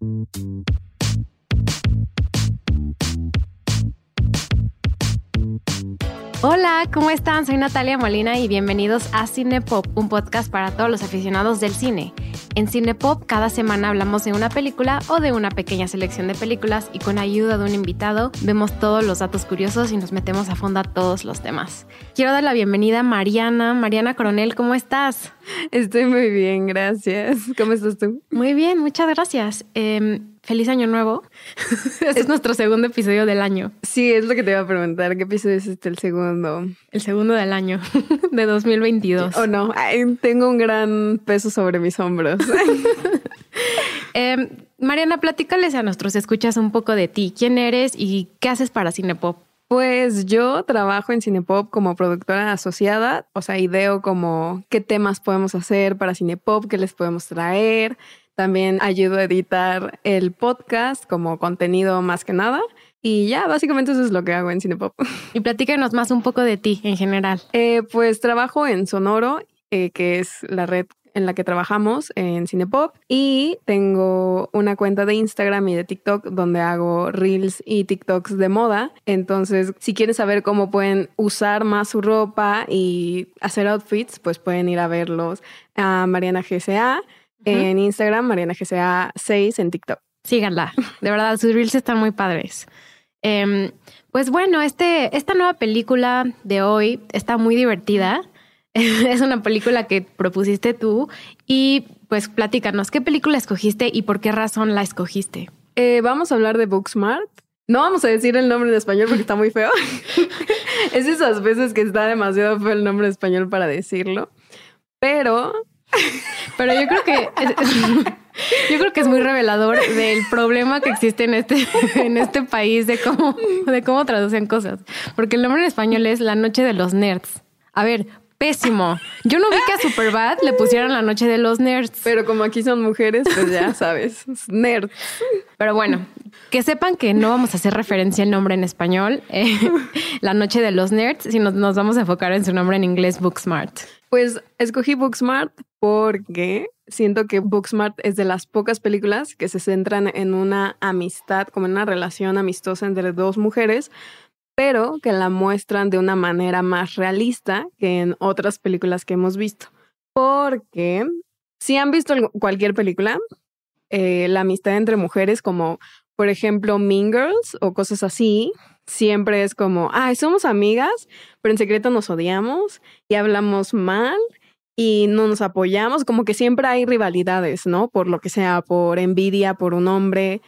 Thank you. Hola, ¿cómo están? Soy Natalia Molina y bienvenidos a Cinepop, un podcast para todos los aficionados del cine. En Cinepop cada semana hablamos de una película o de una pequeña selección de películas y con ayuda de un invitado vemos todos los datos curiosos y nos metemos a fondo a todos los temas. Quiero dar la bienvenida a Mariana. Mariana Coronel, ¿cómo estás? Estoy muy bien, gracias. ¿Cómo estás tú? Muy bien, muchas gracias. Eh, Feliz año nuevo. este es nuestro segundo episodio del año. Sí, es lo que te iba a preguntar. ¿Qué episodio es este el segundo? El segundo del año de 2022. Oh, no. tengo un gran peso sobre mis hombros. eh, Mariana, platícales a nuestros escuchas un poco de ti. ¿Quién eres y qué haces para Cinepop? Pues yo trabajo en Cinepop como productora asociada, o sea, ideo como qué temas podemos hacer para Cinepop, qué les podemos traer, también ayudo a editar el podcast como contenido más que nada. Y ya, básicamente eso es lo que hago en Cinepop. Y platícanos más un poco de ti en general. Eh, pues trabajo en Sonoro, eh, que es la red en la que trabajamos en Cinepop y tengo una cuenta de Instagram y de TikTok donde hago reels y TikToks de moda. Entonces, si quieren saber cómo pueden usar más su ropa y hacer outfits, pues pueden ir a verlos a Mariana GCA en Instagram, Mariana GCA 6 en TikTok. Síganla, de verdad, sus reels están muy padres. Em, pues bueno, este, esta nueva película de hoy está muy divertida. es una película que propusiste tú y pues platícanos, ¿qué película escogiste y por qué razón la escogiste? Eh, vamos a hablar de Booksmart. No vamos a decir el nombre en español porque está muy feo. es esas veces que está demasiado feo el nombre en español para decirlo. Pero pero yo creo que yo creo que es muy revelador del problema que existe en este, en este país de cómo, de cómo traducen cosas. Porque el nombre en español es La Noche de los Nerds. A ver, pésimo. Yo no vi que a Superbad le pusieran La Noche de los Nerds. Pero como aquí son mujeres, pues ya sabes, nerd. Pero bueno, que sepan que no vamos a hacer referencia al nombre en español, eh, La Noche de los Nerds, sino nos vamos a enfocar en su nombre en inglés, Booksmart. Pues escogí Booksmart porque siento que Booksmart es de las pocas películas que se centran en una amistad, como en una relación amistosa entre dos mujeres, pero que la muestran de una manera más realista que en otras películas que hemos visto. Porque si han visto cualquier película, eh, la amistad entre mujeres, como por ejemplo Mean Girls o cosas así, siempre es como, ay, somos amigas, pero en secreto nos odiamos y hablamos mal y no nos apoyamos, como que siempre hay rivalidades, ¿no? Por lo que sea, por envidia, por un hombre,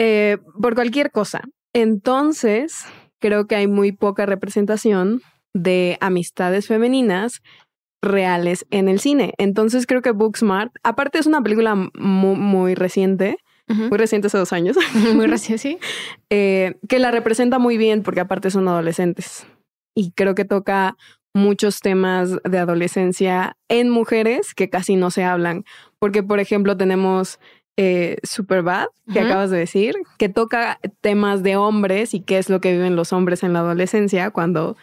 eh, por cualquier cosa. Entonces, creo que hay muy poca representación de amistades femeninas reales en el cine. Entonces creo que Booksmart, aparte es una película muy, muy reciente, muy reciente hace dos años. Muy reciente, sí. Eh, que la representa muy bien porque aparte son adolescentes. Y creo que toca muchos temas de adolescencia en mujeres que casi no se hablan. Porque, por ejemplo, tenemos eh, Superbad, que acabas de decir, que toca temas de hombres y qué es lo que viven los hombres en la adolescencia cuando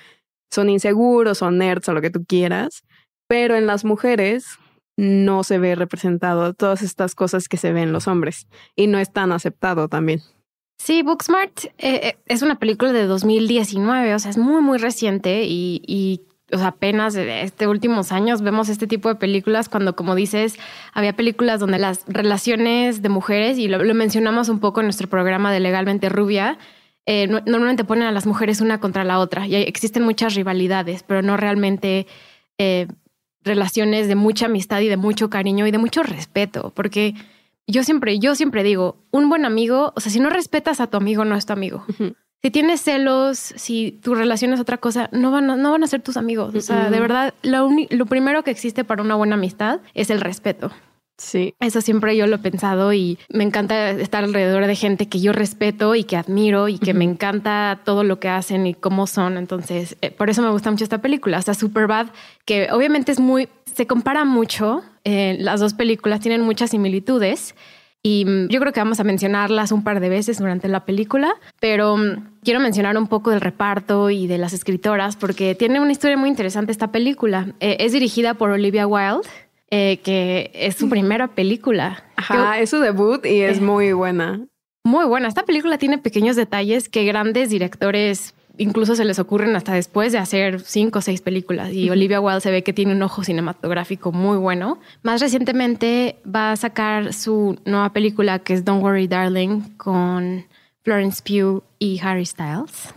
son inseguros, son nerds o lo que tú quieras. Pero en las mujeres no se ve representado todas estas cosas que se ven en los hombres y no es tan aceptado también. Sí, Booksmart eh, eh, es una película de 2019, o sea, es muy, muy reciente y, y o sea, apenas de este últimos años vemos este tipo de películas cuando, como dices, había películas donde las relaciones de mujeres, y lo, mencionamos un poco en nuestro programa de Legalmente Rubia, eh, normalmente ponen a las mujeres una contra la otra y existen muchas rivalidades, pero no realmente relaciones de mucha amistad y de mucho cariño y de mucho respeto, porque yo siempre, yo siempre digo, un buen amigo, o sea, si no respetas a tu amigo, no es tu amigo. Si tienes celos, si tu relación es otra cosa, no van a, no van a ser tus amigos. O sea, de verdad, lo, lo primero que existe para una buena amistad es el respeto. Sí. Eso siempre yo lo he pensado y me encanta estar alrededor de gente que yo respeto y que admiro y que me encanta todo lo que hacen y cómo son. Entonces, eh, por eso me gusta mucho esta película. Hasta Superbad, que obviamente es muy, se compara mucho. Eh, las dos películas tienen muchas similitudes. Y mm, yo creo que vamos a mencionarlas un par de veces durante la película, pero mm, quiero mencionar un poco del reparto y de las escritoras porque tiene una historia muy interesante esta película. Eh, es dirigida por Olivia Wilde, eh, que es su primera película. Ajá, es su debut y es muy buena. Muy buena. Esta película tiene pequeños detalles que grandes directores incluso se les ocurren hasta después de hacer cinco o seis películas. Y Olivia Wilde se ve que tiene un ojo cinematográfico muy bueno. Más recientemente va a sacar su nueva película que es Don't Worry Darling con Florence Pugh y Harry Styles.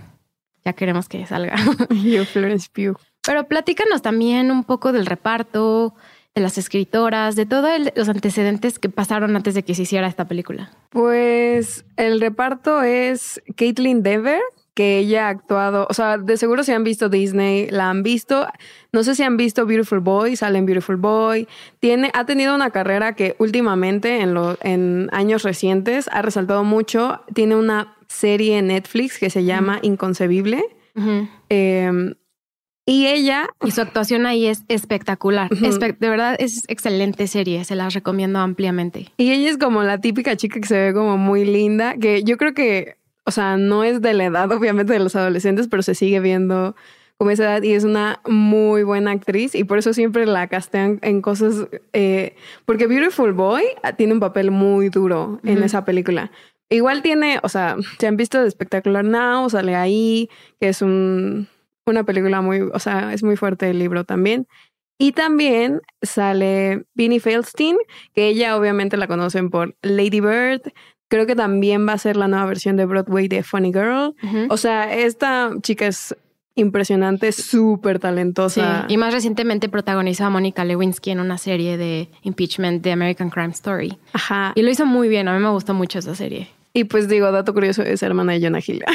Ya queremos que salga. Yo, Florence Pugh. Pero platícanos también un poco del reparto, de las escritoras, de todos los antecedentes que pasaron antes de que se hiciera esta película. Pues el reparto es Caitlin Dever, que ella ha actuado, o sea, de seguro si han visto Disney, la han visto. No sé si han visto Beautiful Boy, sale en Beautiful Boy. Tiene, ha tenido una carrera que últimamente, en, lo, en años recientes, ha resaltado mucho. Tiene una serie en Netflix que se llama Inconcebible. Em, y ella... Y su actuación ahí es espectacular. de verdad es excelente serie, se la recomiendo ampliamente. Y ella es como la típica chica que se ve como muy linda, que yo creo que o sea, no es de la edad obviamente de los adolescentes, pero se sigue viendo como esa edad y es una muy buena actriz y por eso siempre la castean en cosas, eh, porque Beautiful Boy tiene un papel muy duro en esa película. Igual tiene, o sea, se han visto de Spectacular Now, sale ahí, que es un, una película muy, o sea, es muy fuerte el libro también. Y también sale Vinnie Feldstein, que ella obviamente la conocen por Lady Bird, Creo que también va a ser la nueva versión de Broadway de Funny Girl. O sea, esta chica es impresionante, súper talentosa. y más recientemente protagonizó a Mónica Lewinsky en una serie de impeachment de American Crime Story. Ajá. Y lo hizo muy bien, a mí me gustó mucho esa serie. Y pues digo, dato curioso, es hermana de Jonah Hill.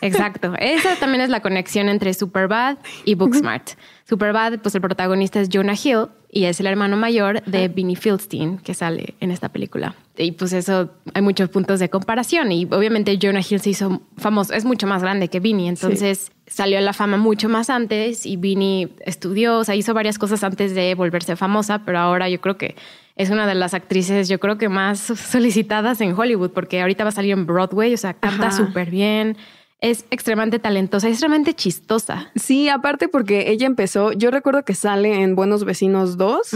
Exacto. Esa también es la conexión entre Superbad y Booksmart. Superbad, pues el protagonista es Jonah Hill y es el hermano mayor de Vinnie Fieldstein que sale en esta película. Y pues eso hay muchos puntos de comparación y obviamente Jonah Hill se hizo famoso, es mucho más grande que Vinnie, entonces salió a la fama mucho más antes y Vinnie estudió, o sea, hizo varias cosas antes de volverse famosa, pero ahora yo creo que es una de las actrices, yo creo que más solicitadas en Hollywood, porque ahorita va a salir en Broadway, o sea, canta súper bien es extremadamente talentosa, es extremadamente chistosa. Sí, aparte porque ella empezó, yo recuerdo que sale en Buenos Vecinos 2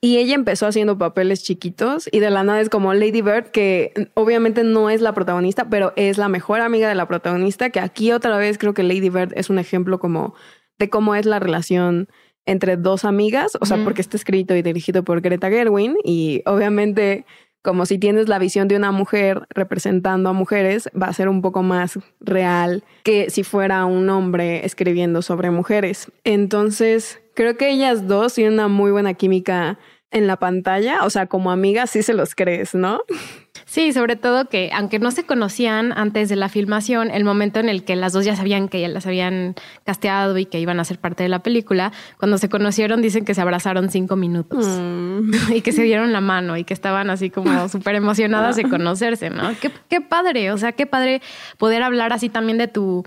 y ella empezó haciendo papeles chiquitos y de la nada es como Lady Bird, que obviamente no es la protagonista, pero es la mejor amiga de la protagonista, que aquí otra vez creo que Lady Bird es un ejemplo como de cómo es la relación entre dos amigas, o sea, porque está escrito y dirigido por Greta Gerwin y obviamente como si tienes la visión de una mujer representando a mujeres, va a ser un poco más real que si fuera un hombre escribiendo sobre mujeres. Entonces, creo que ellas dos tienen una muy buena química en la pantalla, o sea, como amigas sí se los crees, ¿no? Sí, sobre todo que aunque no se conocían antes de la filmación, el momento en el que las dos ya sabían que ya las habían casteado y que iban a ser parte de la película, cuando se conocieron dicen que se abrazaron cinco minutos mm. y que se dieron la mano y que estaban así como súper emocionadas de conocerse, ¿no? Qué, qué padre, o sea, qué padre poder hablar así también de tu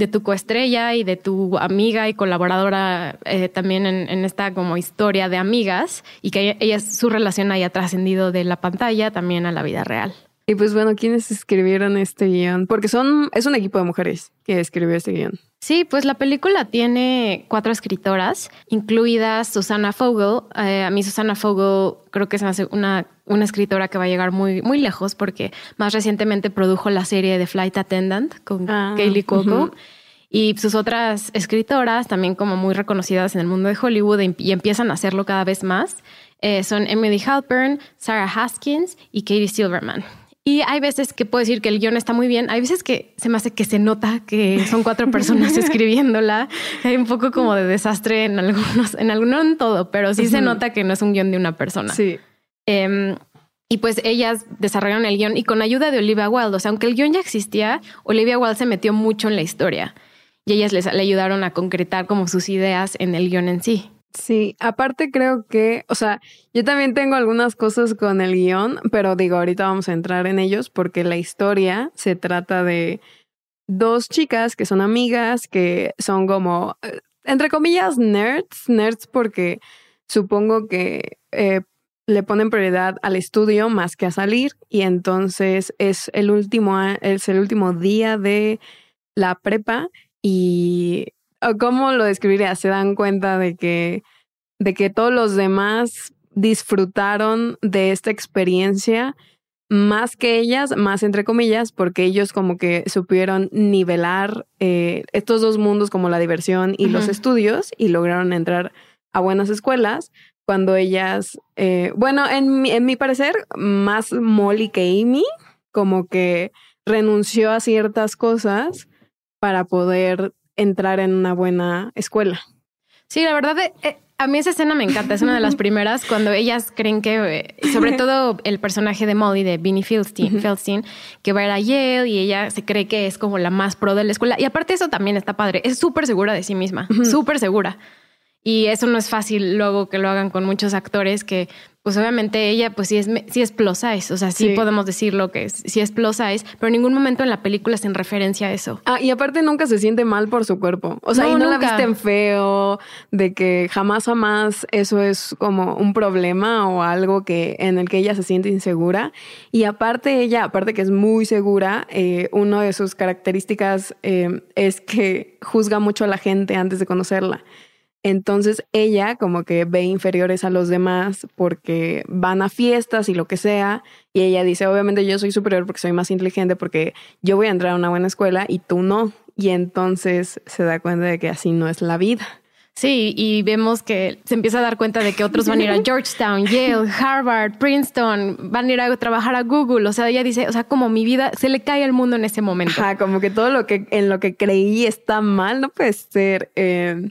de tu coestrella y de tu amiga y colaboradora eh, también en, esta como historia de amigas y que ella, su relación haya trascendido de la pantalla también a la vida real. Y pues bueno, ¿quiénes escribieron este guion? Porque son, es un equipo de mujeres que escribió este guion. Sí, pues la película tiene cuatro escritoras, incluidas Susana Fogel. Eh, a mí Susana Fogel creo que es una, una escritora que va a llegar muy, muy lejos porque más recientemente produjo la serie de Flight Attendant con ah, Kaylee Cuoco. Y sus otras escritoras, también como muy reconocidas en el mundo de Hollywood y empiezan a hacerlo cada vez más, eh, son Emily Halpern, Sarah Haskins y Katie Silverman. Y hay veces que puedo decir que el guion está muy bien, hay veces que se me hace que se nota que son cuatro personas escribiéndola. Hay un poco como de desastre en algunos, en algunos, no en todo, pero sí se nota que no es un guion de una persona. Sí. Em, y pues ellas desarrollaron el guion y con ayuda de Olivia Wilde, o sea, aunque el guion ya existía, Olivia Wilde se metió mucho en la historia y ellas les, le ayudaron a concretar como sus ideas en el guion en sí. Sí, aparte creo que, o sea, yo también tengo algunas cosas con el guion, pero digo, ahorita vamos a entrar en ellos porque la historia se trata de dos chicas que son amigas, que son como, eh, entre comillas, nerds, nerds porque supongo que eh, le ponen prioridad al estudio más que a salir y entonces es el último, es el último día de la prepa y ¿Cómo lo describiría? Se dan cuenta de que, de que todos los demás disfrutaron de esta experiencia más que ellas, más entre comillas, porque ellos como que supieron nivelar eh, estos dos mundos como la diversión y los estudios y lograron entrar a buenas escuelas cuando ellas, eh, bueno, en mi, en mi parecer, más Molly que Amy, como que renunció a ciertas cosas para poder entrar en una buena escuela. Sí, la verdad, eh, a mí esa escena me encanta, es una de las primeras cuando ellas creen que, eh, sobre todo el personaje de Molly, de Vinnie Feldstein, que va a ir a Yale y ella se cree que es como la más pro de la escuela. Y aparte eso también está padre, es súper segura de sí misma, súper segura. Y eso no es fácil luego que lo hagan con muchos actores que, pues obviamente ella, pues sí es, sí es plus size, o sea, sí, podemos decir lo que es, sí es plus size, pero en ningún momento en la película se en referencia a eso. Ah, y aparte nunca se siente mal por su cuerpo. O sea, y no la visten feo, de que jamás, jamás eso es como un problema o algo que en el que ella se siente insegura. Y aparte ella, aparte que es muy segura, eh, una de sus características eh, es que juzga mucho a la gente antes de conocerla. Entonces ella como que ve inferiores a los demás porque van a fiestas y lo que sea. Y ella dice, obviamente yo soy superior porque soy más inteligente porque yo voy a entrar a una buena escuela y tú no. Y entonces se da cuenta de que así no es la vida. Sí, y vemos que se empieza a dar cuenta de que otros van a ir a Georgetown, Yale, Harvard, Princeton, van a ir a trabajar a Google. O sea, ella dice, o sea, como mi vida se le cae al mundo en ese momento. Ajá, como que todo lo que en lo que creí está mal, no puede ser. Eh,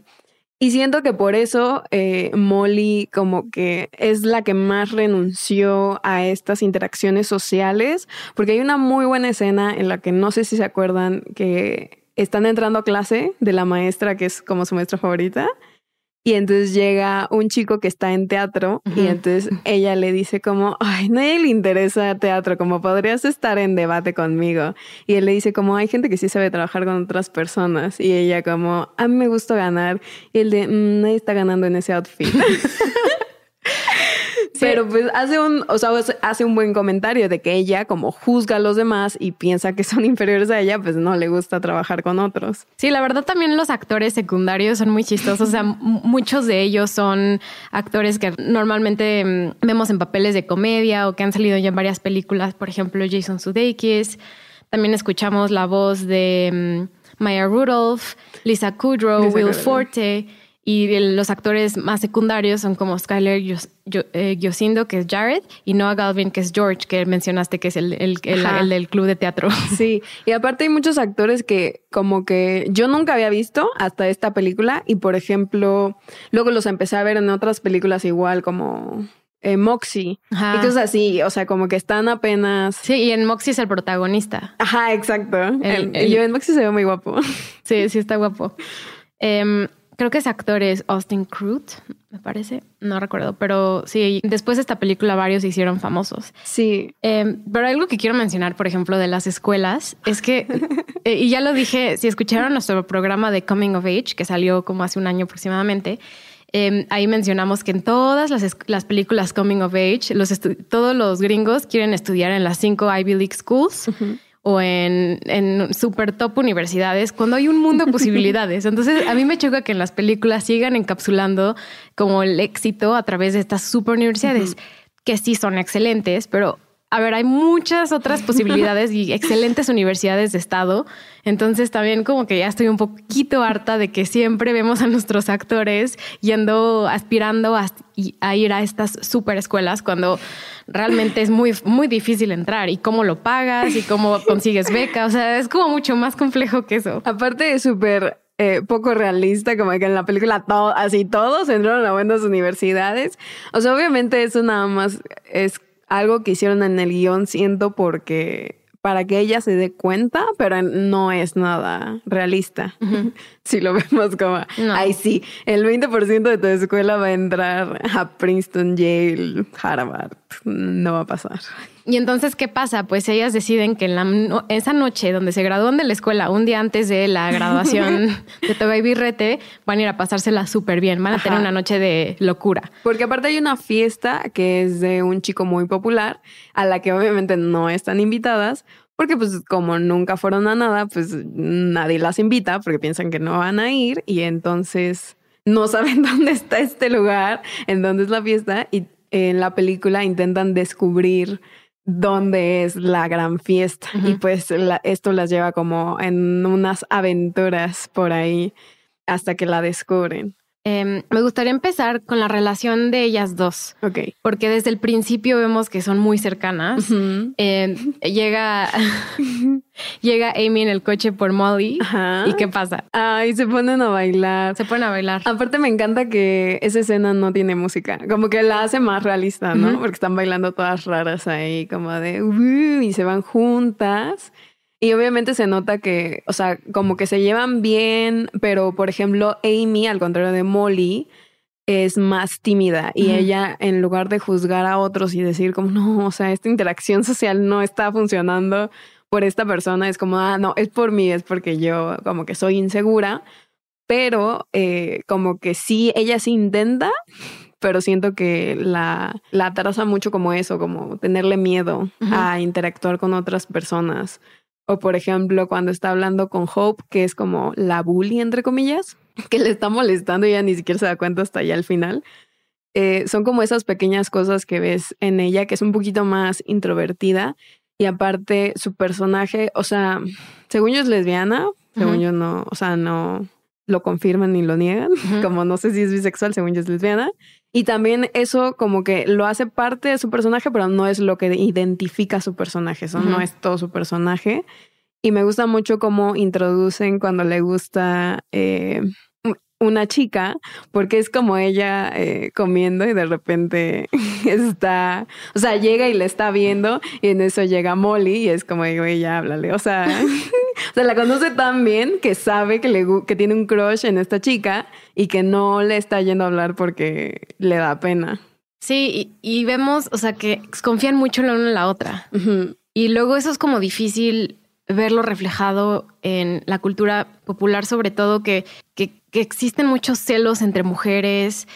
y siento que por eso eh, Molly como que es la que más renunció a estas interacciones sociales, porque hay una muy buena escena en la que no sé si se acuerdan que están entrando a clase de la maestra que es como su maestra favorita y entonces llega un chico que está en teatro y entonces ella le dice como, ay, nadie le interesa teatro, como podrías estar en debate conmigo. Y él le dice como, hay gente que sí sabe trabajar con otras personas. Y ella como, a mí me gusta ganar. Y él de, mm, nadie está ganando en ese outfit. Pero pues hace un, o sea, hace un buen comentario de que ella, como juzga a los demás y piensa que son inferiores a ella, pues no le gusta trabajar con otros. Sí, la verdad también los actores secundarios son muy chistosos. O sea, muchos de ellos son actores que normalmente mm, vemos en papeles de comedia o que han salido ya en varias películas. Por ejemplo, Jason Sudeikis. También escuchamos la voz de mm, Maya Rudolph, Lisa Kudrow, Will Forte. Y los actores más secundarios son como Skyler eh, Yosindo, que es Jared, y Noah Galvin, que es George, que mencionaste que es el, el, el, del club de teatro. Sí, y aparte hay muchos actores que como que yo nunca había visto hasta esta película y por ejemplo, luego los empecé a ver en otras películas igual como eh, Moxie y cosas así, o sea, como que están apenas. Sí, y en Moxie es el protagonista. Ajá, exacto. yo en Moxie se ve muy guapo. Sí, sí está guapo. Eh, creo que ese actor es Austin Crute, me parece, no recuerdo, pero sí, después de esta película varios se hicieron famosos. Sí. Em, pero algo que quiero mencionar, por ejemplo, de las escuelas, es que, eh, y ya lo dije, si escucharon nuestro programa de Coming of Age, que salió como hace un año aproximadamente, em, ahí mencionamos que en todas las, las películas Coming of Age, los todos los gringos quieren estudiar en las cinco Ivy League Schools o en, en super top universidades cuando hay un mundo de posibilidades. Entonces, a mí me choca que en las películas sigan encapsulando como el éxito a través de estas super universidades, que sí son excelentes, pero a ver, hay muchas otras posibilidades y excelentes universidades de estado. Entonces también como que ya estoy un poquito harta de que siempre vemos a nuestros actores yendo, aspirando a, ir a estas super escuelas cuando realmente es muy, muy difícil entrar y cómo lo pagas y cómo consigues beca. O sea, es como mucho más complejo que eso. Aparte es súper eh, poco realista, como que en la película todo, así todos entraron a buenas universidades. O sea, obviamente eso nada más es algo que hicieron en el guion, siento, porque para que ella se dé cuenta, pero no es nada realista. si lo vemos como, ay sí, el 20% de tu escuela va a entrar a Princeton, Yale, Harvard. No va a pasar. Y entonces, ¿qué pasa? Pues ellas deciden que en la, esa noche donde se gradúan de la escuela, un día antes de la graduación de Toga y Birrete, van a ir a pasársela súper bien. Van a tener una noche de locura. Porque aparte hay una fiesta que es de un chico muy popular, a la que obviamente no están invitadas, porque pues como nunca fueron a nada, pues nadie las invita porque piensan que no van a ir y entonces no saben dónde está este lugar, en dónde es la fiesta y en la película intentan descubrir dónde es la gran fiesta y pues esto las lleva como en unas aventuras por ahí hasta que la descubren. Em, me gustaría empezar con la relación de ellas dos. Ok. Porque desde el principio vemos que son muy cercanas. Em, llega, llega Amy en el coche por Molly. ¿Y qué pasa? Ay, se ponen a bailar. Se ponen a bailar. Aparte, me encanta que esa escena no tiene música. Como que la hace más realista, ¿no? Porque están bailando todas raras ahí, como de y se van juntas. Y obviamente se nota que, o sea, como que se llevan bien, pero por ejemplo, Amy, al contrario de Molly, es más tímida y ella, en lugar de juzgar a otros y decir como, no, o sea, esta interacción social no está funcionando por esta persona, es como, ah, no, es por mí, es porque yo como que soy insegura, pero eh, como que sí, ella sí intenta, pero siento que la, la atrasa mucho como eso, como tenerle miedo a interactuar con otras personas. O por ejemplo, cuando está hablando con Hope, que es como la bully, entre comillas, que le está molestando y ella ni siquiera se da cuenta hasta allá al final. Eh, son como esas pequeñas cosas que ves en ella, que es un poquito más introvertida. Y aparte, su personaje, o sea, según yo es lesbiana, según yo no, o sea, no lo confirman ni lo niegan, como no sé si es bisexual, según yo es lesbiana. Y también eso como que lo hace parte de su personaje, pero no es lo que identifica su personaje, eso no es todo su personaje. Y me gusta mucho cómo introducen cuando le gusta eh, una chica, porque es como ella eh, comiendo y de repente está, o sea, llega y le está viendo y en eso llega Molly y es como digo, ella háblale, o sea, o sea, la conoce tan bien que sabe que, le, que tiene un crush en esta chica y que no le está yendo a hablar porque le da pena. Sí, y, vemos, o sea, que confían mucho la una en la otra. Y luego eso es como difícil verlo reflejado en la cultura popular, sobre todo que, que, existen muchos celos entre mujeres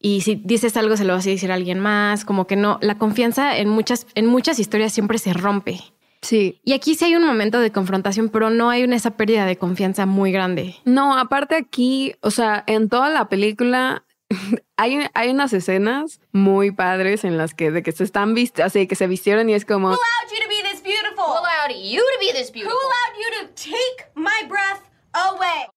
y si dices algo se lo vas a decir a alguien más, como que no, la confianza en muchas, en muchas historias siempre se rompe. Sí. Y aquí sí hay un momento de confrontación, pero no hay una, esa pérdida de confianza muy grande. No, aparte aquí, o sea, en toda la película hay, hay unas escenas muy padres en las que de que se están vistiendo, así que se vistieron y es como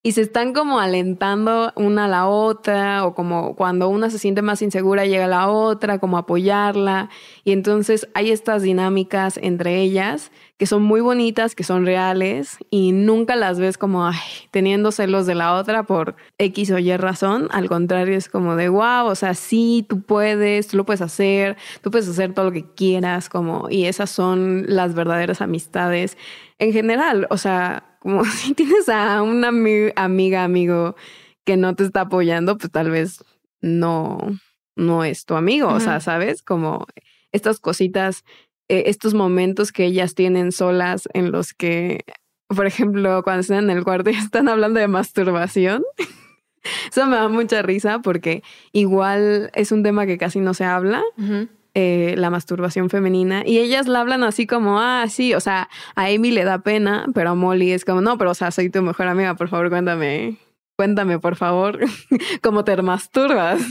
y se están como alentando una a la otra, o como cuando una se siente más insegura, llega la otra, como apoyarla. Y entonces hay estas dinámicas entre ellas que son muy bonitas, que son reales, y nunca las ves como ay, teniendo celos de la otra por X o Y razón. Al contrario, es como de wow, o sea, sí, tú puedes, tú lo puedes hacer, tú puedes hacer todo lo que quieras, como, y esas son las verdaderas amistades en general. O sea, como si tienes a una amiga, amigo que no te está apoyando, pues tal vez no, no es tu amigo. O sea, ¿sabes? Como estas cositas, eh, estos momentos que ellas tienen solas en los que, por ejemplo, cuando están en el cuarto y están hablando de masturbación. Eso me da mucha risa porque igual es un tema que casi no se habla. Eh, la masturbación femenina y ellas la hablan así como, ah, sí, o sea, a Amy le da pena, pero a Molly es como, no, pero o sea, soy tu mejor amiga, por favor, cuéntame Cuéntame, por favor, cómo te masturbas.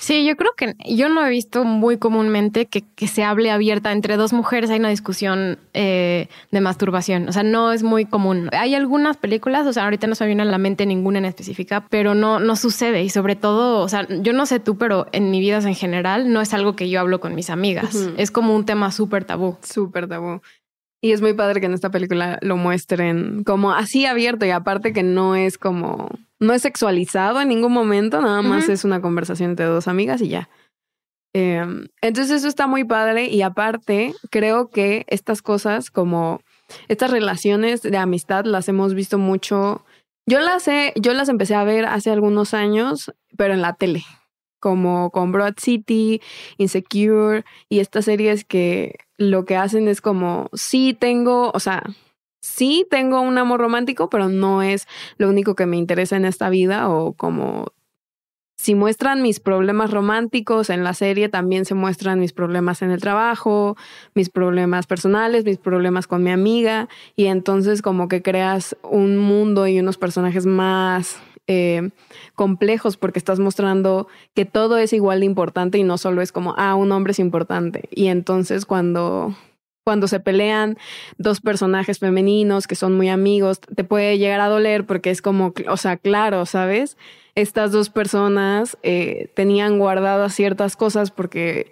Sí, yo creo que yo no he visto muy comúnmente que, que se hable abierta entre dos mujeres. Hay una discusión eh, de masturbación. O sea, no es muy común. Hay algunas películas, o sea, ahorita no se me viene a la mente ninguna en específica, pero no, no sucede. Y sobre todo, o sea, yo no sé tú, pero en mi vida en general no es algo que yo hablo con mis amigas. Es como un tema súper tabú. Súper tabú. Y es muy padre que en esta película lo muestren como así abierto y aparte que no es como, no es sexualizado en ningún momento, nada más es una conversación entre dos amigas y ya. Em, entonces eso está muy padre y aparte creo que estas cosas como estas relaciones de amistad las hemos visto mucho. Yo las he, yo las empecé a ver hace algunos años, pero en la tele, como con Broad City, Insecure y estas series que lo que hacen es como, sí tengo, o sea, sí tengo un amor romántico, pero no es lo único que me interesa en esta vida o como si muestran mis problemas románticos en la serie, también se muestran mis problemas en el trabajo, mis problemas personales, mis problemas con mi amiga, y entonces como que creas un mundo y unos personajes más eh, complejos porque estás mostrando que todo es igual de importante y no solo es como, ah, un hombre es importante. Y entonces cuando cuando se pelean dos personajes femeninos que son muy amigos, te puede llegar a doler porque es como, o sea, claro, ¿sabes? Estas dos personas eh, tenían guardadas ciertas cosas porque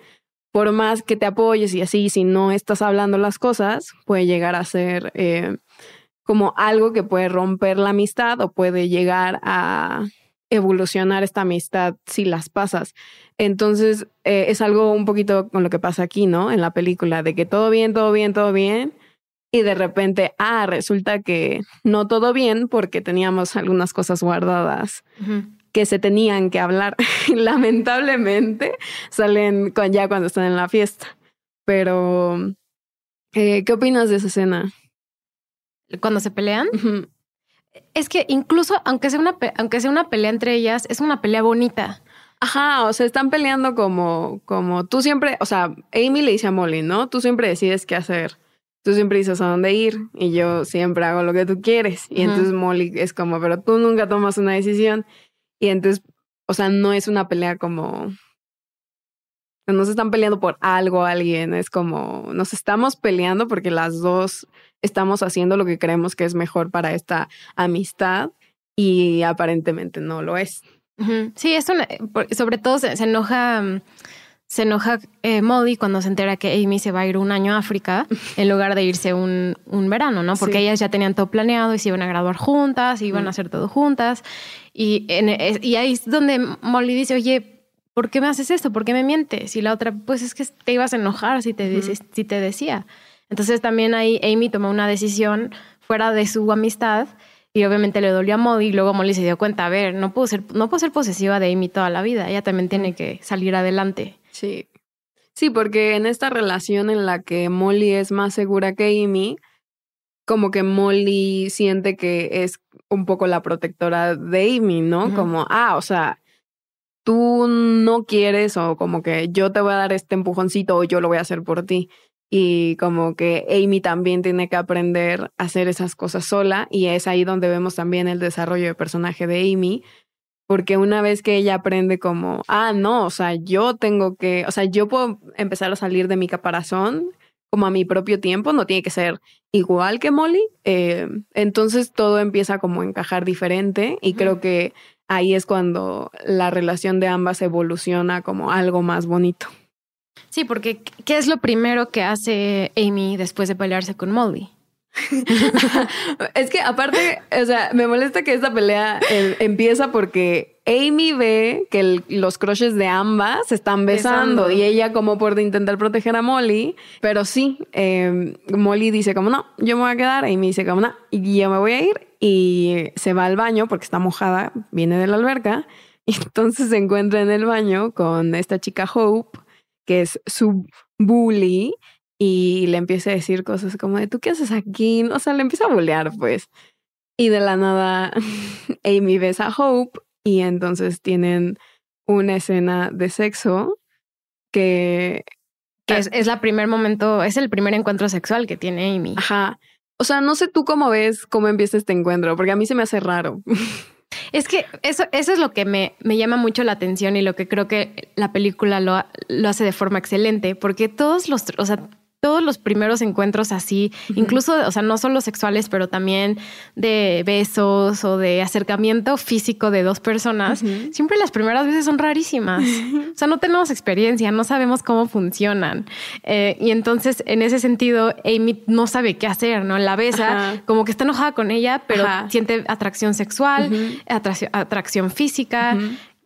por más que te apoyes y así, si no estás hablando las cosas, puede llegar a ser eh, como algo que puede romper la amistad o puede llegar a evolucionar esta amistad si las pasas. Entonces, eh, es algo un poquito con lo que pasa aquí, ¿no? En la película, de que todo bien, todo bien, todo bien. Y de repente, ah, resulta que no todo bien porque teníamos algunas cosas guardadas que se tenían que hablar. Lamentablemente, salen ya cuando están en la fiesta. Pero, eh, ¿qué opinas de esa escena? Cuando se pelean. Es que incluso aunque sea, una, aunque sea una pelea entre ellas, es una pelea bonita. Ajá, o sea, están peleando como, como tú siempre, o sea, Amy le dice a Molly, ¿no? Tú siempre decides qué hacer. Tú siempre dices a dónde ir y yo siempre hago lo que tú quieres. Y entonces Molly es como, pero tú nunca tomas una decisión. Y entonces, o sea, no es una pelea como... No se están peleando por algo alguien, es como nos estamos peleando porque las dos estamos haciendo lo que creemos que es mejor para esta amistad y aparentemente no lo es. Sí, es una, sobre todo se, enoja, se enoja eh, Molly cuando se entera que Amy se va a ir un año a África en lugar de irse un, un verano, ¿no? Porque ellas ya tenían todo planeado y se iban a graduar juntas, y iban a hacer todo juntas. Y, en, y ahí es donde Molly dice, oye, ¿por qué me haces esto? ¿Por qué me mientes? Y la otra, pues es que te ibas a enojar si te, si te decía. Entonces también ahí Amy tomó una decisión fuera de su amistad y obviamente le dolió a Molly y luego Molly se dio cuenta, a ver, no puedo ser, no puedo ser posesiva de Amy toda la vida, ella también tiene que salir adelante. Sí. Sí, porque en esta relación en la que Molly es más segura que Amy, como que Molly siente que es un poco la protectora de Amy, ¿no? Como, ah, o sea, tú no quieres o como que yo te voy a dar este empujoncito o yo lo voy a hacer por ti y como que Amy también tiene que aprender a hacer esas cosas sola y es ahí donde vemos también el desarrollo de personaje de Amy, porque una vez que ella aprende como, ah, no, o sea, yo tengo que, o sea, yo puedo empezar a salir de mi caparazón como a mi propio tiempo, no tiene que ser igual que Molly, eh, entonces todo empieza como a encajar diferente y creo que ahí es cuando la relación de ambas evoluciona como algo más bonito. Sí, porque ¿qué es lo primero que hace Amy después de pelearse con Molly? es que aparte, o sea, me molesta que esta pelea eh, empieza porque Amy ve que los crushes de ambas se están besando, y ella como por intentar proteger a Molly, pero sí, em, Molly dice como no, yo me voy a quedar, Amy dice como no, y yo me voy a ir y se va al baño porque está mojada, viene de la alberca, y entonces se encuentra en el baño con esta chica Hope que es su bully, y le empieza a decir cosas como de, ¿tú qué haces aquí? O sea, le empieza a bullear, pues. Y de la nada, Amy besa a Hope y entonces tienen una escena de sexo que... que es, es la primer momento, es el primer encuentro sexual que tiene Amy. Ajá. O sea, no sé tú cómo ves cómo empieza este encuentro, porque a mí se me hace raro. Es que eso, eso es lo que me, me, llama mucho la atención y lo que creo que la película lo, lo hace de forma excelente, porque todos los, o sea, todos los primeros encuentros así, incluso, o sea, no solo sexuales, pero también de besos o de acercamiento físico de dos personas, siempre las primeras veces son rarísimas. o sea, no tenemos experiencia, no sabemos cómo funcionan. Eh, y entonces, en ese sentido, Amy no sabe qué hacer, ¿no? La besa, como que está enojada con ella, pero siente atracción sexual, atracción, física.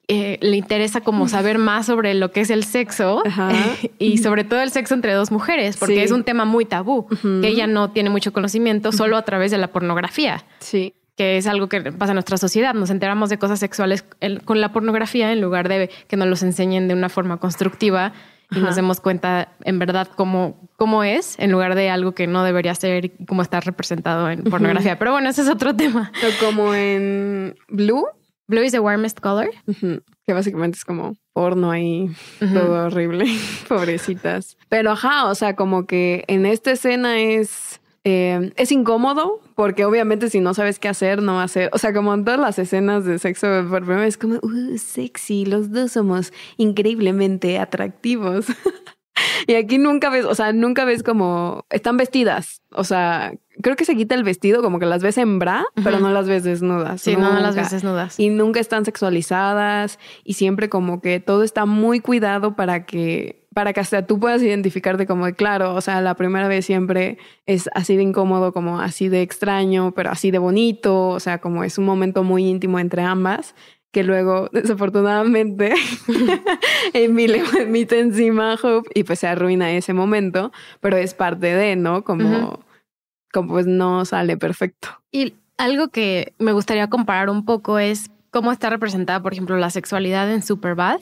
Eh, le interesa como saber más sobre lo que es el sexo y sobre todo el sexo entre dos mujeres, porque es un tema muy tabú, que ella no tiene mucho conocimiento solo a través de la pornografía. Sí. Que es algo que pasa en nuestra sociedad. Nos enteramos de cosas sexuales con la pornografía en lugar de que nos los enseñen de una forma constructiva y nos demos cuenta en verdad cómo, cómo es, en lugar de algo que no debería ser y cómo está representado en pornografía. Pero bueno, ese es otro tema. como en Blue, Blue is the warmest color. Que básicamente es como porno ahí, todo horrible, pobrecitas. Pero ajá, o sea, como que en esta escena es... Eh, es incómodo porque obviamente si no sabes qué hacer, no va a ser. O sea, como en todas las escenas de sexo por primera vez, como, uh, sexy, los dos somos increíblemente atractivos. y aquí nunca ves, o sea, nunca ves como están vestidas. O sea, creo que se quita el vestido, como que las ves en bra, pero no las ves desnudas. Sí, no, las ves desnudas. Y nunca están sexualizadas y siempre como que todo está muy cuidado para que para que hasta tú puedas identificarte como de claro, o sea, la primera vez siempre es así de incómodo, como así de extraño, pero así de bonito, o sea, como es un momento muy íntimo entre ambas que luego, desafortunadamente, Amy le encima a Hope y pues se arruina ese momento, pero es parte de, ¿no? Como, como pues no sale perfecto. Y algo que me gustaría comparar un poco es cómo está representada, por ejemplo, la sexualidad en Superbad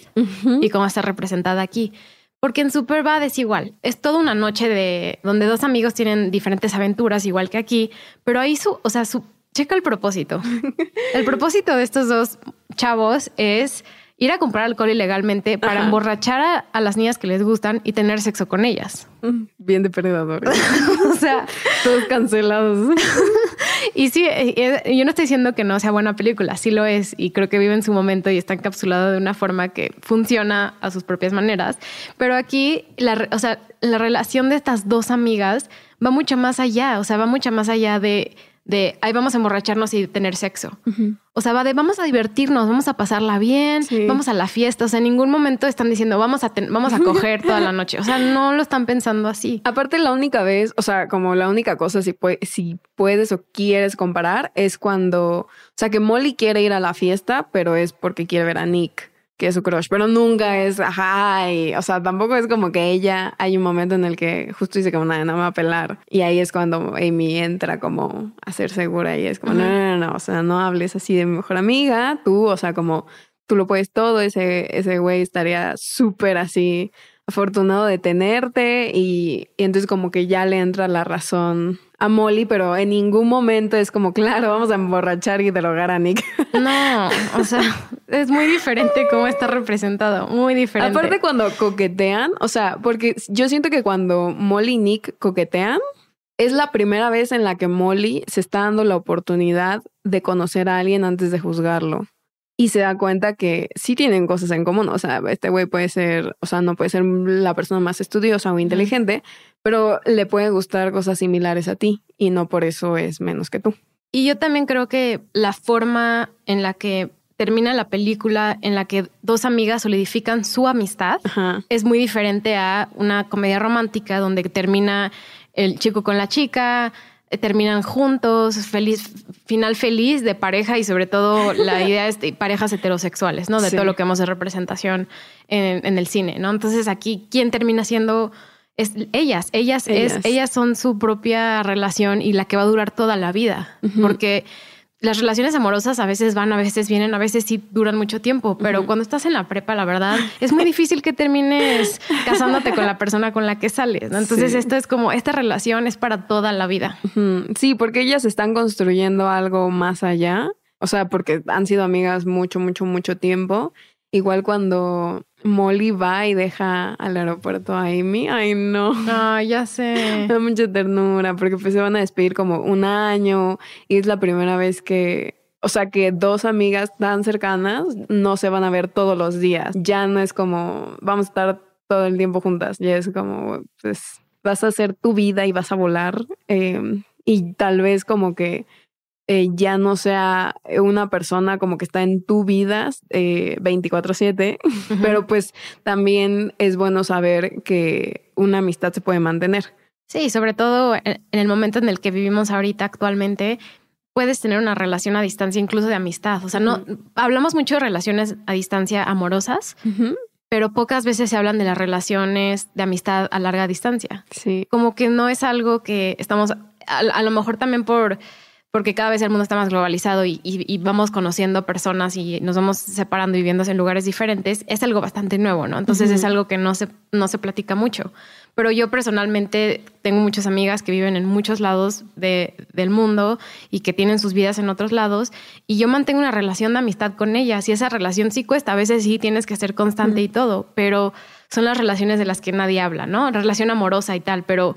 y cómo está representada aquí. Porque en Superbad es igual, es toda una noche de donde dos amigos tienen diferentes aventuras, igual que aquí, pero ahí su, o sea, su, checa el propósito. El propósito de estos dos chavos es ir a comprar alcohol ilegalmente para emborrachar a, las niñas que les gustan y tener sexo con ellas. Mm, bien de depredadores. o sea, todos cancelados. y sí, eh, eh, yo no estoy diciendo que no sea buena película, sí lo es y creo que vive en su momento y está encapsulado de una forma que funciona a sus propias maneras. Pero aquí, la, o sea, la relación de estas dos amigas va mucho más allá, o sea, va mucho más allá de de ahí vamos a emborracharnos y tener sexo. O sea, va de vamos a divertirnos, vamos a pasarla bien, vamos a la fiesta. O sea, en ningún momento están diciendo vamos a, vamos a coger toda la noche. O sea, no lo están pensando así. Aparte, la única vez, o sea, como la única cosa, si, si puedes o quieres comparar, es cuando, o sea, que Molly quiere ir a la fiesta, pero es porque quiere ver a Nick que es su crush, pero nunca es, ajá, o sea, tampoco es como que ella, hay un momento en el que justo dice como, nada, no me va a pelar, y ahí es cuando Amy entra como a ser segura y es como, no, no, no, o sea, no hables así de mi mejor amiga, tú, o sea, como tú lo puedes todo, ese, ese güey estaría súper así afortunado de tenerte y, y entonces como que ya le entra la razón a Molly, pero en ningún momento es como, claro, vamos a emborrachar y drogar a Nick. No, o sea, es muy diferente cómo está representado, muy diferente. Aparte cuando coquetean, o sea, porque yo siento que cuando Molly y Nick coquetean, es la primera vez en la que Molly se está dando la oportunidad de conocer a alguien antes de juzgarlo y se da cuenta que sí tienen cosas en común. O sea, este güey puede ser, o sea, no puede ser la persona más estudiosa o inteligente, pero le pueden gustar cosas similares a ti y no por eso es menos que tú. Y yo también creo que la forma en la que termina la película, en la que dos amigas solidifican su amistad, es muy diferente a una comedia romántica donde termina el chico con la chica, terminan juntos, feliz, final feliz de pareja y sobre todo la idea es de parejas heterosexuales, ¿no? De todo lo que hemos de representación en, el cine, ¿no? Entonces aquí, ¿quién termina siendo? Es ellas, ellas, ellas. Es, ellas son su propia relación y la que va a durar toda la vida, porque las relaciones amorosas a veces van, a veces vienen, a veces sí duran mucho tiempo, pero cuando estás en la prepa, la verdad, es muy difícil que termines casándote con la persona con la que sales. Entonces, esto es como, esta relación es para toda la vida. Sí, porque ellas están construyendo algo más allá, o sea, porque han sido amigas mucho, mucho, mucho tiempo. Igual cuando Molly va y deja al aeropuerto a Amy. Ay, no. Ah, ya sé. da mucha ternura porque pues se van a despedir como un año y es la primera vez que, o sea, que dos amigas tan cercanas no se van a ver todos los días. Ya no es como vamos a estar todo el tiempo juntas. Ya es como, pues vas a hacer tu vida y vas a volar. Eh, y tal vez como que eh, ya no sea una persona como que está en tu vida eh, 24/7, pero pues también es bueno saber que una amistad se puede mantener. Sí, sobre todo en el momento en el que vivimos ahorita actualmente, puedes tener una relación a distancia incluso de amistad. O sea, no hablamos mucho de relaciones a distancia amorosas, pero pocas veces se hablan de las relaciones de amistad a larga distancia. Sí. Como que no es algo que estamos, a lo mejor también por porque cada vez el mundo está más globalizado y, vamos conociendo personas y nos vamos separando y viviendo en lugares diferentes, es algo bastante nuevo, ¿no? Entonces es algo que no se, no se platica mucho. pero yo personalmente tengo muchas amigas que viven en muchos lados de, del mundo y que tienen sus vidas en otros lados y yo mantengo una relación de amistad con ellas y esa relación sí cuesta, a veces sí tienes que ser constante y todo, pero son las relaciones de las que nadie habla, ¿no? Relación amorosa y tal, pero,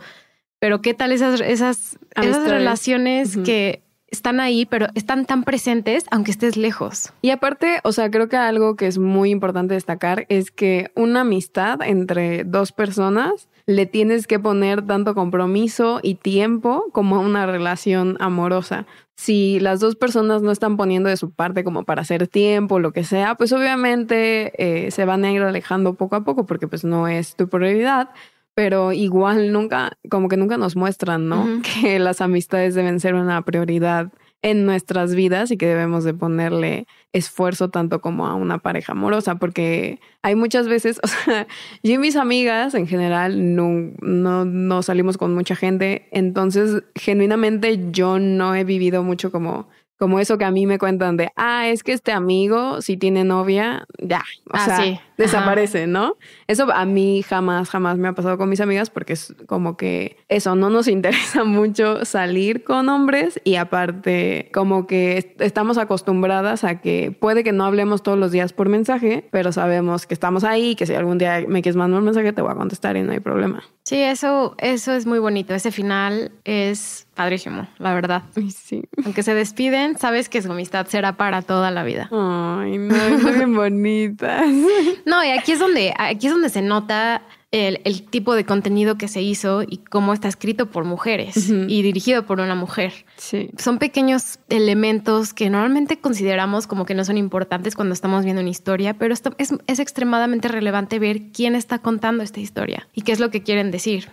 pero ¿qué tal esas, esas, esas relaciones que están ahí, pero están tan presentes aunque estés lejos. Y aparte, o sea, creo que algo que es muy importante destacar es que una amistad entre dos personas le tienes que poner tanto compromiso y tiempo como una relación amorosa. Si las dos personas no están poniendo de su parte como para hacer tiempo, lo que sea, pues obviamente eh, se van a ir alejando poco a poco porque pues no es tu prioridad pero igual nunca, como que nunca nos muestran, ¿no? Que las amistades deben ser una prioridad en nuestras vidas y que debemos de ponerle esfuerzo tanto como a una pareja amorosa, porque hay muchas veces, o sea, yo y mis amigas en general no, no, no salimos con mucha gente, entonces genuinamente yo no he vivido mucho como como eso que a mí me cuentan de, ah, es que este amigo, si tiene novia, ya, o ah, sea, desaparece, ¿no? Eso a mí jamás, jamás me ha pasado con mis amigas porque es como que eso, no nos interesa mucho salir con hombres y aparte como que estamos acostumbradas a que puede que no hablemos todos los días por mensaje, pero sabemos que estamos ahí, que si algún día me quieres mandar un mensaje te voy a contestar y no hay problema. Sí, eso, eso es muy bonito. Ese final es padrísimo, la verdad. Sí. Aunque se despiden, sabes que su amistad será para toda la vida. Ay, no, es bien bonitas. No, y aquí es donde, aquí es donde se nota el, tipo de contenido que se hizo y cómo está escrito por mujeres y dirigido por una mujer. Sí. Son pequeños elementos que normalmente consideramos como que no son importantes cuando estamos viendo una historia, pero esto es, extremadamente relevante ver quién está contando esta historia y qué es lo que quieren decir.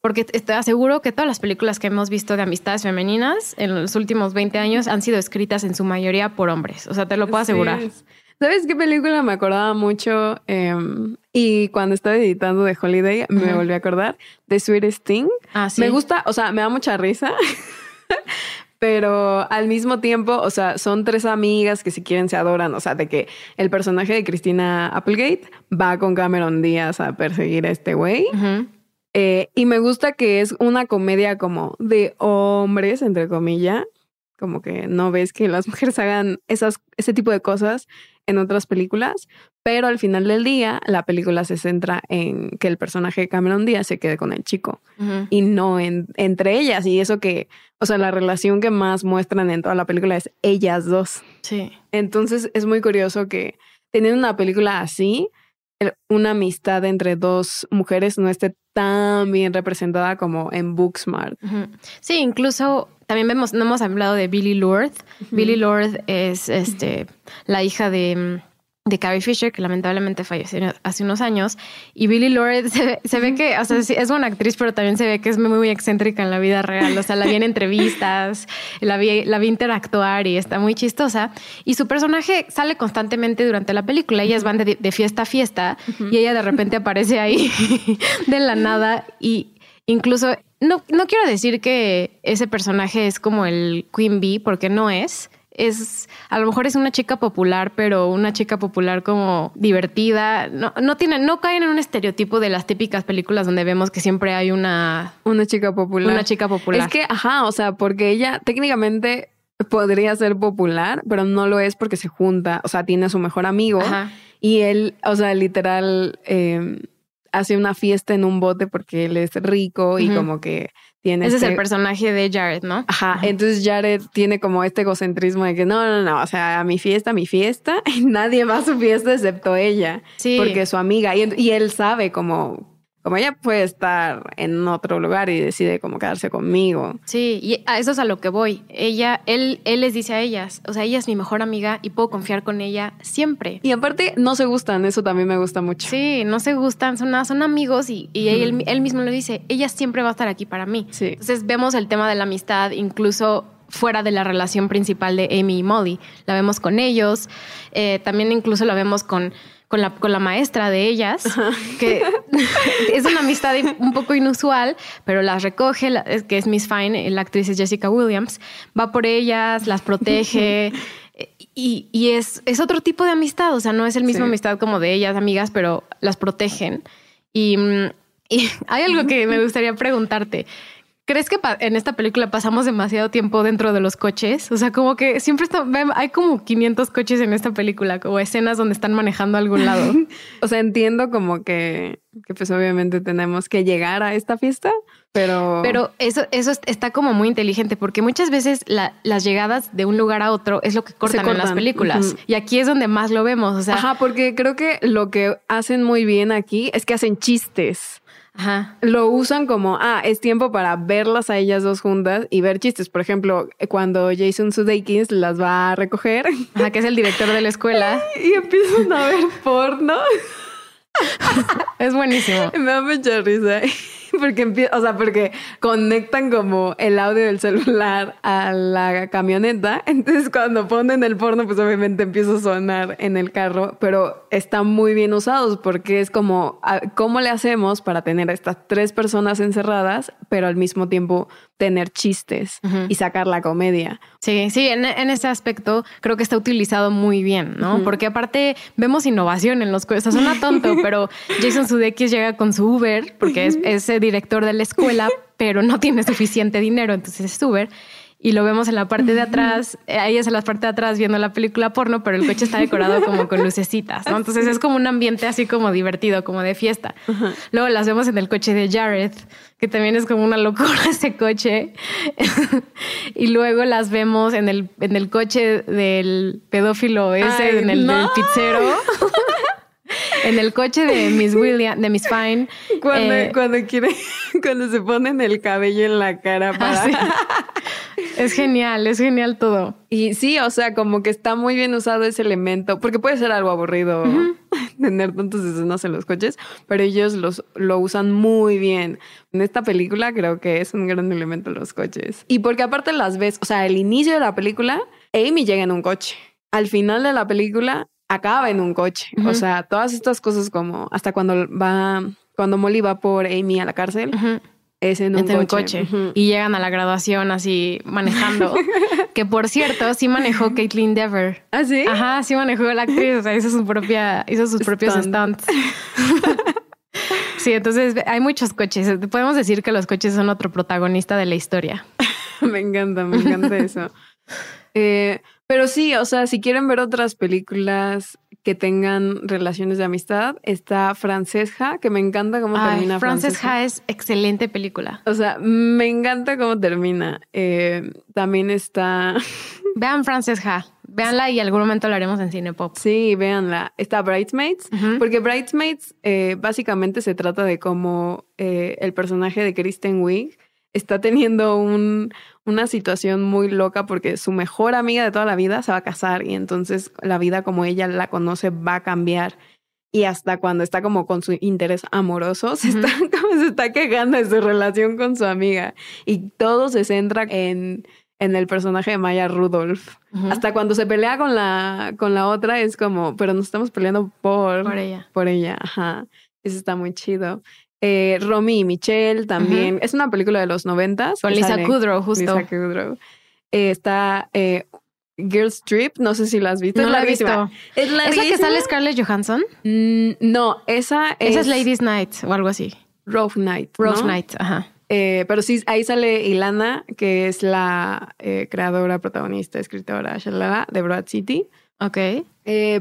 Porque te aseguro que todas las películas que hemos visto de amistades femeninas en los últimos 20 años han sido escritas en su mayoría por hombres. O sea, te lo puedo asegurar. ¿Sabes qué película me acordaba mucho? Em, y cuando estaba editando de Holiday me volví a acordar de Sweetest Thing. Ah, me gusta, o sea, me da mucha risa. pero al mismo tiempo, o sea, son tres amigas que si quieren se adoran, o sea, de que el personaje de Christina Applegate va con Cameron Díaz a perseguir a este güey. Eh, y me gusta que es una comedia como de hombres, entre comillas, como que no ves que las mujeres hagan esas, ese tipo de cosas en otras películas, pero al final del día la película se centra en que el personaje de Cameron Díaz se quede con el chico y no en, entre ellas. Y eso que, o sea, la relación que más muestran en toda la película es ellas dos. Sí. Entonces es muy curioso que teniendo una película así, una amistad entre dos mujeres no esté tan bien representada como en Booksmart. Sí, incluso también vemos, no hemos hablado de Billy Lord. Billy Lord es este, la hija de, de Carrie Fisher, que lamentablemente falleció hace unos años. Y Billy Lord se, ve que, o sea, es una actriz, pero también se ve que es muy, muy excéntrica en la vida real. O sea, la vi en entrevistas, la vi, la vi interactuar y está muy chistosa. Y su personaje sale constantemente durante la película. Ellas van de, de fiesta a fiesta y ella de repente aparece ahí de la nada y incluso no, no quiero decir que ese personaje es como el Queen Bee, porque no es. Es, a lo mejor es una chica popular, pero una chica popular como divertida. No, no tiene, no caen en un estereotipo de las típicas películas donde vemos que siempre hay una, una chica popular. Una chica popular. Es que, ajá, o sea, porque ella técnicamente podría ser popular, pero no lo es porque se junta, o sea, tiene a su mejor amigo y él, o sea, literal, eh, hace una fiesta en un bote porque él es rico y como que tiene... Ese es el este personaje de Jared, ¿no? Ajá, entonces Jared tiene como este egocentrismo de que no, no, no, o sea, a mi fiesta, mi fiesta, y nadie va a su fiesta excepto ella. Sí. Porque es su amiga y, y él sabe como como ella puede estar en otro lugar y decide como quedarse conmigo. Sí, y a eso es a lo que voy. Ella, él, él les dice a ellas, o sea, ella es mi mejor amiga y puedo confiar con ella siempre. Y aparte no se gustan, eso también me gusta mucho. Sí, no se gustan, son, son amigos y, él, él, mismo lo dice, ella siempre va a estar aquí para mí. Sí. Entonces vemos el tema de la amistad, incluso fuera de la relación principal de Amy y Molly. La vemos con ellos, eh, también incluso la vemos con con la, con la maestra de ellas, que es una amistad un poco inusual, pero las recoge, que es Miss Fine, la actriz es Jessica Williams, va por ellas, las protege. Y, y es, es, otro tipo de amistad, o sea, no es el mismo amistad como de ellas, amigas, pero las protegen. Y, Y hay algo que me gustaría preguntarte. ¿Crees que en esta película pasamos demasiado tiempo dentro de los coches? O sea, como que siempre está, hay como 500 coches en esta película, como escenas donde están manejando a algún lado. o sea, entiendo como que, que pues obviamente tenemos que llegar a esta fiesta, pero... Pero eso, eso está como muy inteligente porque muchas veces las llegadas de un lugar a otro es lo que cortan, en las películas. Y aquí es donde más lo vemos. O sea, Ajá, porque creo que lo que hacen muy bien aquí es que hacen chistes. Ajá. Lo usan como, ah, es tiempo para verlas a ellas dos juntas y ver chistes. Por ejemplo, cuando Jason Sudeikis las va a recoger. Ajá, que es el director de la escuela. y empiezan a ver porno. es buenísimo. Me da mucha risa. porque o sea, porque conectan como el audio del celular a la camioneta. Entonces, cuando ponen el porno, pues obviamente empieza a sonar en el carro, pero están muy bien usados porque es como, ¿cómo le hacemos para tener a estas tres personas encerradas, pero al mismo tiempo tener chistes y sacar la comedia. Sí, sí, en, ese aspecto creo que está utilizado muy bien, ¿no? Porque aparte vemos innovación en los coches. Suena tonto, pero Jason Sudeikis llega con su Uber, porque es, es director de la escuela, pero no tiene suficiente dinero, entonces es Uber y lo vemos en la parte de atrás, eh, ahí es en la parte de atrás viendo la película porno, pero el coche está decorado como con lucecitas, ¿no? Entonces es como un ambiente así como divertido, como de fiesta. Luego las vemos en el coche de Jared, que también es como una locura ese coche. y luego las vemos en el, en el coche del pedófilo ese, en el del pizzero. en el coche de Miss William, de Miss Fine. Cuando, eh, cuando quiere, cuando se ponen el cabello en la cara ah, para. Es genial, es genial todo. Y sí, o sea, como que está muy bien usado ese elemento, porque puede ser algo aburrido tener tantas escenas en los coches, pero ellos los, lo usan muy bien. En esta película creo que es un gran elemento los coches. Y porque aparte las ves, o sea, el inicio de la película, Amy llega en un coche. Al final de la película, acaba en un coche. O sea, todas estas cosas como hasta cuando va, cuando Molly va por Amy a la cárcel. Es en un coche. Y llegan a la graduación así manejando. que por cierto, sí manejó Caitlyn Dever. ¿Ah, sí? Ajá, sí manejó la actriz. O sea, hizo su propia, hizo sus propios stunts. sí, entonces hay muchos coches. Podemos decir que los coches son otro protagonista de la historia. me encanta, me encanta eso. Eh, pero sí, o sea, si quieren ver otras películas que tengan relaciones de amistad, está Francesca, que me encanta cómo termina. Francesca es excelente película. O sea, me encanta cómo termina. Eh, también está. Vean Francesca. Véanla y algún momento la haremos en Cinepop. Sí, véanla. Está Bridesmaids, porque Bridesmaids eh, básicamente se trata de cómo eh, el personaje de Kristen Wiig está teniendo un, una situación muy loca porque su mejor amiga de toda la vida se va a casar y entonces la vida como ella la conoce va a cambiar. Y hasta cuando está como con su interés amoroso, se, está, se está quejando de su relación con su amiga. Y todo se centra en, en el personaje de Maya Rudolph. Hasta cuando se pelea con la, con la otra es como, pero nos estamos peleando por, por ella. Por ella, ajá. Eso está muy chido. Eh, Romy y Michelle también. Es una película de los noventas. Con Lisa Kudrow, justo. Lisa Kudrow. Eh, está eh, Girls Trip, no sé si la has visto. No la he visto. ¿Es la, que sale Scarlett Johansson? Mm, no, esa es... Esa es Ladies Night o algo así. Rose Night. Rose Night, ajá. Eh, pero sí, ahí sale Ilana, que es la creadora, protagonista, escritora, de Broad City. Ok.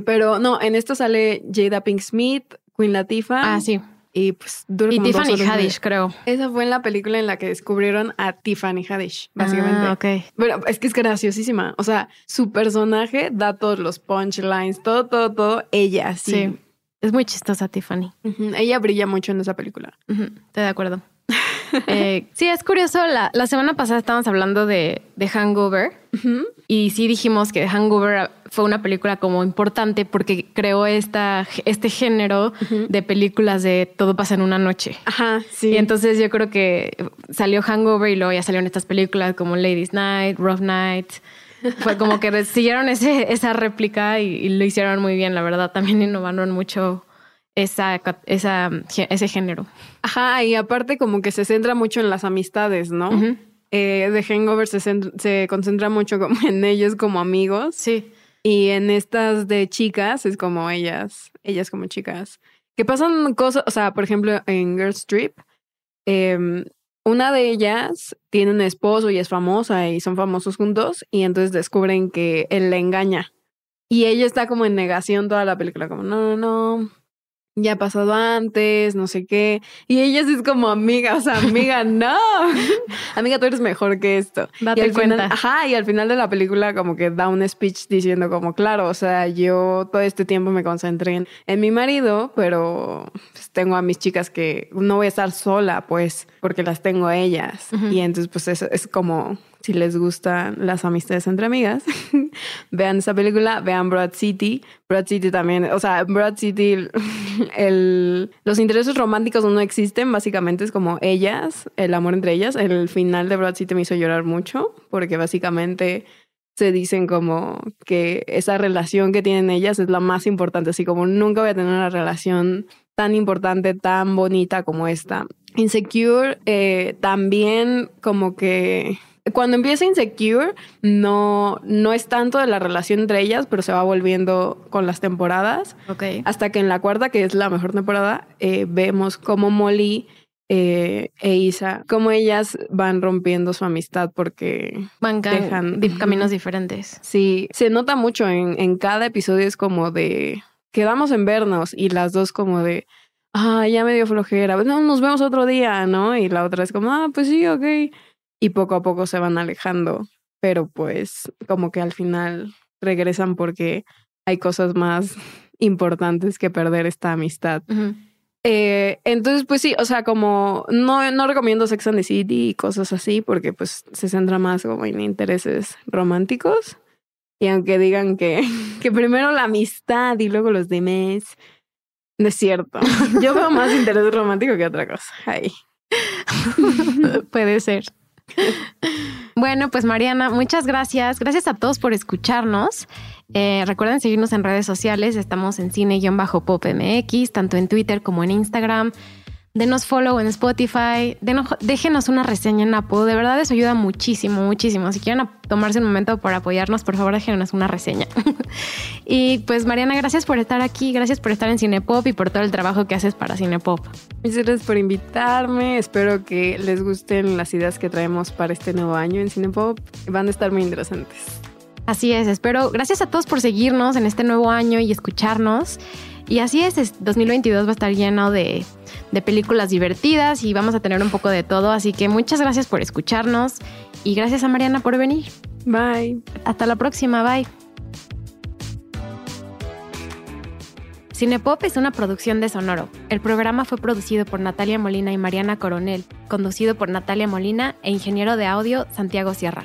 pero no, en esto sale Jada Pink Smith, Queen Latifah. Ah, sí. Y pues Y Tiffany Haddish, creo. Esa fue en la película en la que descubrieron a Tiffany Haddish, básicamente. Ah, ok. Pero es que es graciosísima. O sea, su personaje da todos los punchlines, todo, todo, todo. Ella, sí. Es muy chistosa, Tiffany. Ella brilla mucho en esa película. Estoy de acuerdo. Eh, sí, es curioso. La, la, semana pasada estábamos hablando de, de Hangover y sí dijimos que Hangover fue una película como importante porque creó esta, este género de películas de todo pasa en una noche. Ajá, sí. Y entonces yo creo que salió Hangover y luego ya salieron estas películas como Ladies Night, Rough Night. Fue como que siguieron ese, esa réplica y, y, lo hicieron muy bien, la verdad. También innovaron mucho esa, esa, ese género. Ajá, y aparte como que se centra mucho en las amistades, ¿no? eh, de Hangover se, se concentra mucho como en ellos como amigos. Sí. Y en estas de chicas es como ellas, ellas como chicas. que pasan cosas, o sea, por ejemplo, en Girls Trip, em, una de ellas tiene un esposo y es famosa y son famosos juntos y entonces descubren que él la engaña. Y ella está como en negación toda la película, como, no, no, no, ya ha pasado antes, no sé qué. Y ella sí es como amiga, o sea, amiga, no. amiga, tú eres mejor que esto. Date y al cuenta. final, ajá, y al final de la película como que da un speech diciendo como, claro, o sea, yo todo este tiempo me concentré en, en mi marido, pero pues, tengo a mis chicas que no voy a estar sola, pues, porque las tengo a ellas. Y entonces, pues, eso es como, si les gustan las amistades entre amigas, vean esa película, vean Broad City. Broad City también, o sea, Broad City, el, los intereses románticos no existen, básicamente es como ellas, el amor entre ellas. El final de Broad City me hizo llorar mucho, porque básicamente se dicen como que esa relación que tienen ellas es la más importante, así como nunca voy a tener una relación tan importante, tan bonita como esta. Insecure eh, también como que cuando empieza Insecure no, no es tanto de la relación entre ellas, pero se va volviendo con las temporadas. Ok. Hasta que en la cuarta, que es la mejor temporada, eh, vemos cómo Molly eh, e Isa, cómo ellas van rompiendo su amistad porque Van dejan- caminos diferentes. sí, se nota mucho en, en cada episodio es como de quedamos en vernos y las dos como de ah, ya me dio flojera, no, nos vemos otro día, ¿no? Y la otra es como, ah, pues sí, ok. Y poco a poco se van alejando, pero pues como que al final regresan porque hay cosas más importantes que perder esta amistad. Ujú. Eh, entonces, pues sí, o sea, como no, no recomiendo Sex and the City y cosas así, porque pues se centra más como en intereses románticos. Y aunque digan que, que primero la amistad y luego los demás, no es cierto. Yo veo más interés romántico que otra cosa. Ay. Puede ser. Bueno, pues Mariana, muchas gracias. Gracias a todos por escucharnos. Eh, recuerden seguirnos en redes sociales. Estamos en cine-pop-mx, tanto en Twitter como en Instagram. Denos follow en Spotify. Denos- déjenos una reseña en Apple. De verdad, eso ayuda muchísimo, muchísimo. Si quieren tomarse un momento para apoyarnos, por favor, déjenos una reseña. y pues, Mariana, gracias por estar aquí. Gracias por estar en Cinepop y por todo el trabajo que haces para Cinepop. Muchas gracias por invitarme. Espero que les gusten las ideas que traemos para este nuevo año en Cinepop. Van a estar muy interesantes. Así es, espero. Gracias a todos por seguirnos en este nuevo año y escucharnos. Y así es, es- 2022 va a estar lleno de, de películas divertidas y vamos a tener un poco de todo. Así que muchas gracias por escucharnos y gracias a Mariana por venir. Bye. Hasta la próxima, bye. Cinepop es una producción de Sonoro. El programa fue producido por Natalia Molina y Mariana Coronel, conducido por Natalia Molina e ingeniero de audio Santiago Sierra.